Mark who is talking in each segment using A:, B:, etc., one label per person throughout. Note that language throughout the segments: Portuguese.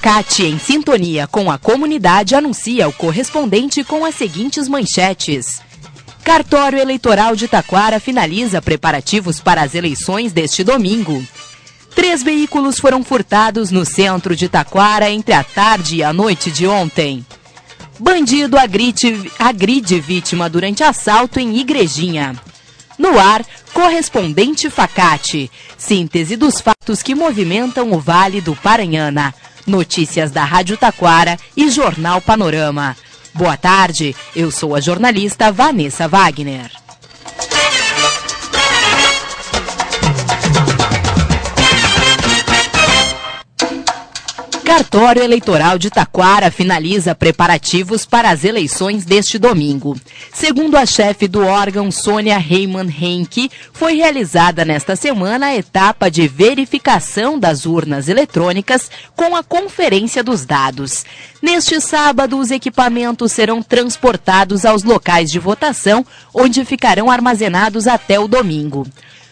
A: Facate, em sintonia com a comunidade, anuncia o correspondente com as seguintes manchetes. Cartório Eleitoral de Taquara finaliza preparativos para as eleições deste domingo. Três veículos foram furtados no centro de Taquara entre a tarde e a noite de ontem. Bandido agride, agride vítima durante assalto em Igrejinha. No ar, correspondente Facate. Síntese dos fatos que movimentam o Vale do Paranhana. Notícias da Rádio Taquara e Jornal Panorama. Boa tarde, eu sou a jornalista Vanessa Wagner. Cartório Eleitoral de Taquara finaliza preparativos para as eleições deste domingo. Segundo a chefe do órgão, Sônia Reimann Henke, foi realizada nesta semana a etapa de verificação das urnas eletrônicas com a conferência dos dados. Neste sábado, os equipamentos serão transportados aos locais de votação, onde ficarão armazenados até o domingo.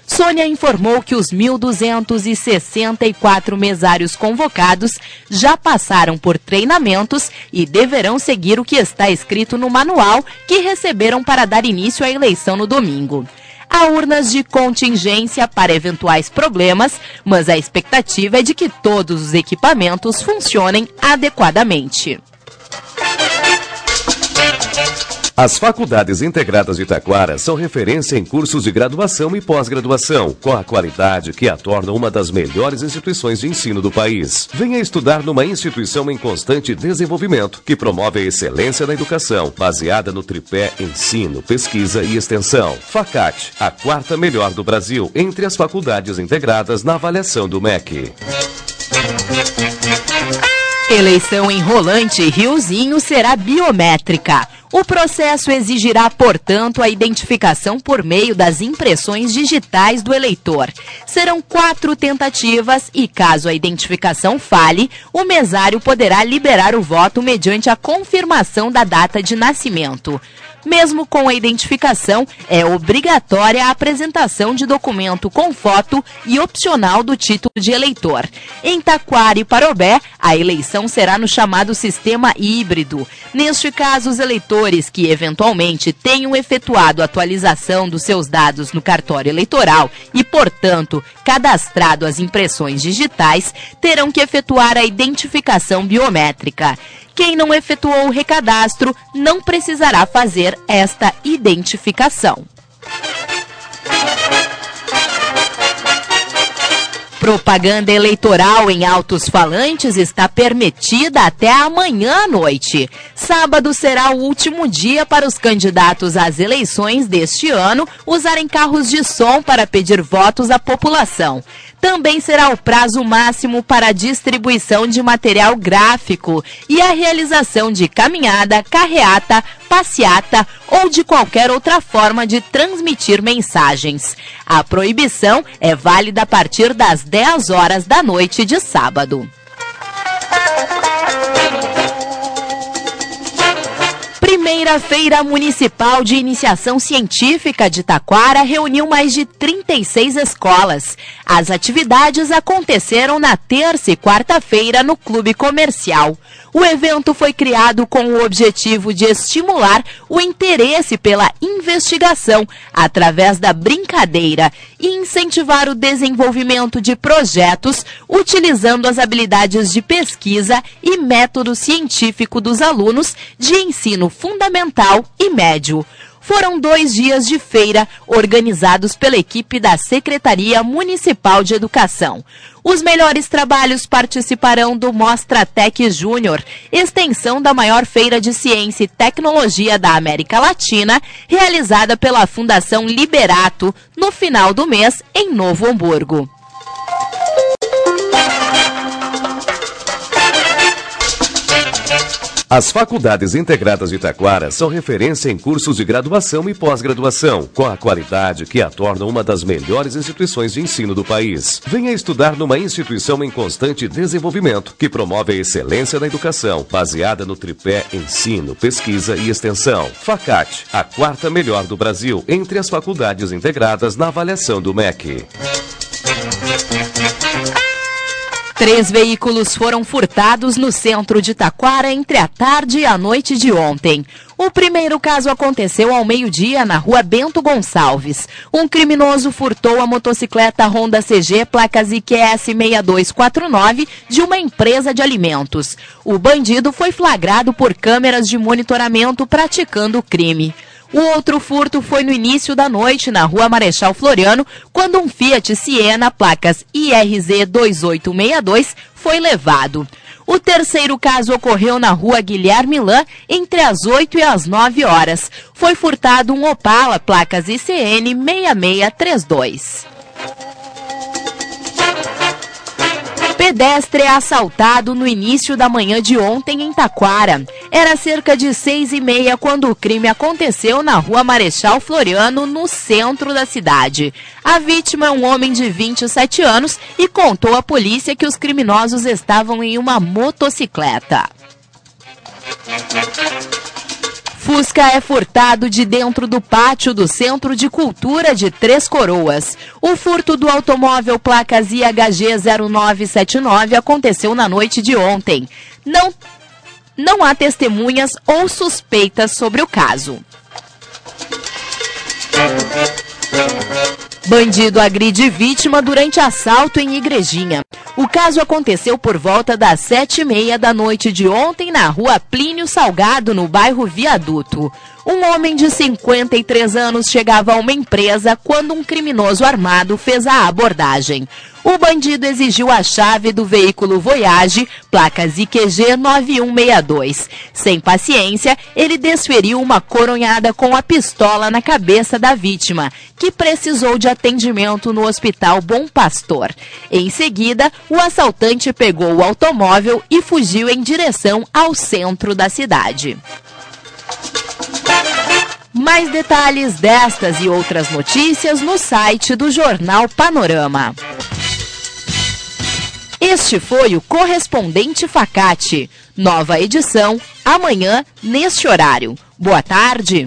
A: Sônia informou que os 1.264 mesários convocados já passaram por treinamentos e deverão seguir o que está escrito no manual que receberam para dar início à eleição no domingo. Há urnas de contingência para eventuais problemas, mas a expectativa é de que todos os equipamentos funcionem adequadamente.
B: As faculdades integradas de Taquara são referência em cursos de graduação e pós-graduação, com a qualidade que a torna uma das melhores instituições de ensino do país. Venha estudar numa instituição em constante desenvolvimento, que promove a excelência na educação, baseada no tripé ensino, pesquisa e extensão. Facate, a quarta melhor do Brasil entre as faculdades integradas na avaliação do MEC.
A: Eleição em Rolante Riozinho será biométrica. O processo exigirá, portanto, a identificação por meio das impressões digitais do eleitor. Serão quatro tentativas e, caso a identificação falhe, o mesário poderá liberar o voto mediante a confirmação da data de nascimento. Mesmo com a identificação, é obrigatória a apresentação de documento com foto e opcional do título de eleitor. Em Taquari e Parobé, a eleição será no chamado sistema híbrido. Neste caso, os eleitores que eventualmente tenham efetuado atualização dos seus dados no cartório eleitoral e, portanto, cadastrado as impressões digitais, terão que efetuar a identificação biométrica. Quem não efetuou o recadastro não precisará fazer esta identificação. Propaganda eleitoral em altos falantes está permitida até amanhã à noite. Sábado será o último dia para os candidatos às eleições deste ano usarem carros de som para pedir votos à população. Também será o prazo máximo para a distribuição de material gráfico e a realização de caminhada, carreata, passeata ou de qualquer outra forma de transmitir mensagens. A proibição é válida a partir das 10 horas da noite de sábado. Primeira Feira Municipal de Iniciação Científica de Taquara reuniu mais de 36 escolas. As atividades aconteceram na terça e quarta-feira no Clube Comercial. O evento foi criado com o objetivo de estimular o interesse pela investigação através da brincadeira e incentivar o desenvolvimento de projetos utilizando as habilidades de pesquisa e método científico dos alunos de ensino fundamental e médio. Foram dois dias de feira organizados pela equipe da Secretaria Municipal de Educação. Os melhores trabalhos participarão do Mostra Tech Júnior, extensão da maior feira de ciência e tecnologia da América Latina, realizada pela Fundação Liberato no final do mês em Novo Hamburgo.
B: As faculdades integradas de Taquara são referência em cursos de graduação e pós-graduação, com a qualidade que a torna uma das melhores instituições de ensino do país. Venha estudar numa instituição em constante desenvolvimento, que promove a excelência na educação, baseada no tripé ensino, pesquisa e extensão. Facate, a quarta melhor do Brasil entre as faculdades integradas na avaliação do MEC.
A: Três veículos foram furtados no centro de Taquara entre a tarde e a noite de ontem. O primeiro caso aconteceu ao meio-dia na rua Bento Gonçalves. Um criminoso furtou a motocicleta Honda CG placas IQS 6249 de uma empresa de alimentos. O bandido foi flagrado por câmeras de monitoramento praticando o crime. O outro furto foi no início da noite na rua Marechal Floriano, quando um Fiat Siena, placas IRZ 2862, foi levado. O terceiro caso ocorreu na rua Guilherme Lã, entre as 8 e as 9 horas. Foi furtado um Opala, placas ICN 6632. Pedestre é assaltado no início da manhã de ontem em Taquara. Era cerca de seis e meia quando o crime aconteceu na rua Marechal Floriano, no centro da cidade. A vítima é um homem de 27 anos e contou à polícia que os criminosos estavam em uma motocicleta. Fusca é furtado de dentro do pátio do Centro de Cultura de Três Coroas. O furto do automóvel placas IHG 0979 aconteceu na noite de ontem. Não, não há testemunhas ou suspeitas sobre o caso. Bandido agride vítima durante assalto em Igrejinha. O caso aconteceu por volta das sete e meia da noite de ontem na rua Plínio Salgado, no bairro Viaduto. Um homem de 53 anos chegava a uma empresa quando um criminoso armado fez a abordagem. O bandido exigiu a chave do veículo Voyage, placas IQG 9162. Sem paciência, ele desferiu uma coronhada com a pistola na cabeça da vítima, que precisou de atendimento no Hospital Bom Pastor. Em seguida, o assaltante pegou o automóvel e fugiu em direção ao centro da cidade. Mais detalhes destas e outras notícias no site do Jornal Panorama. Este foi o Correspondente Facate. Nova edição amanhã, neste horário. Boa tarde.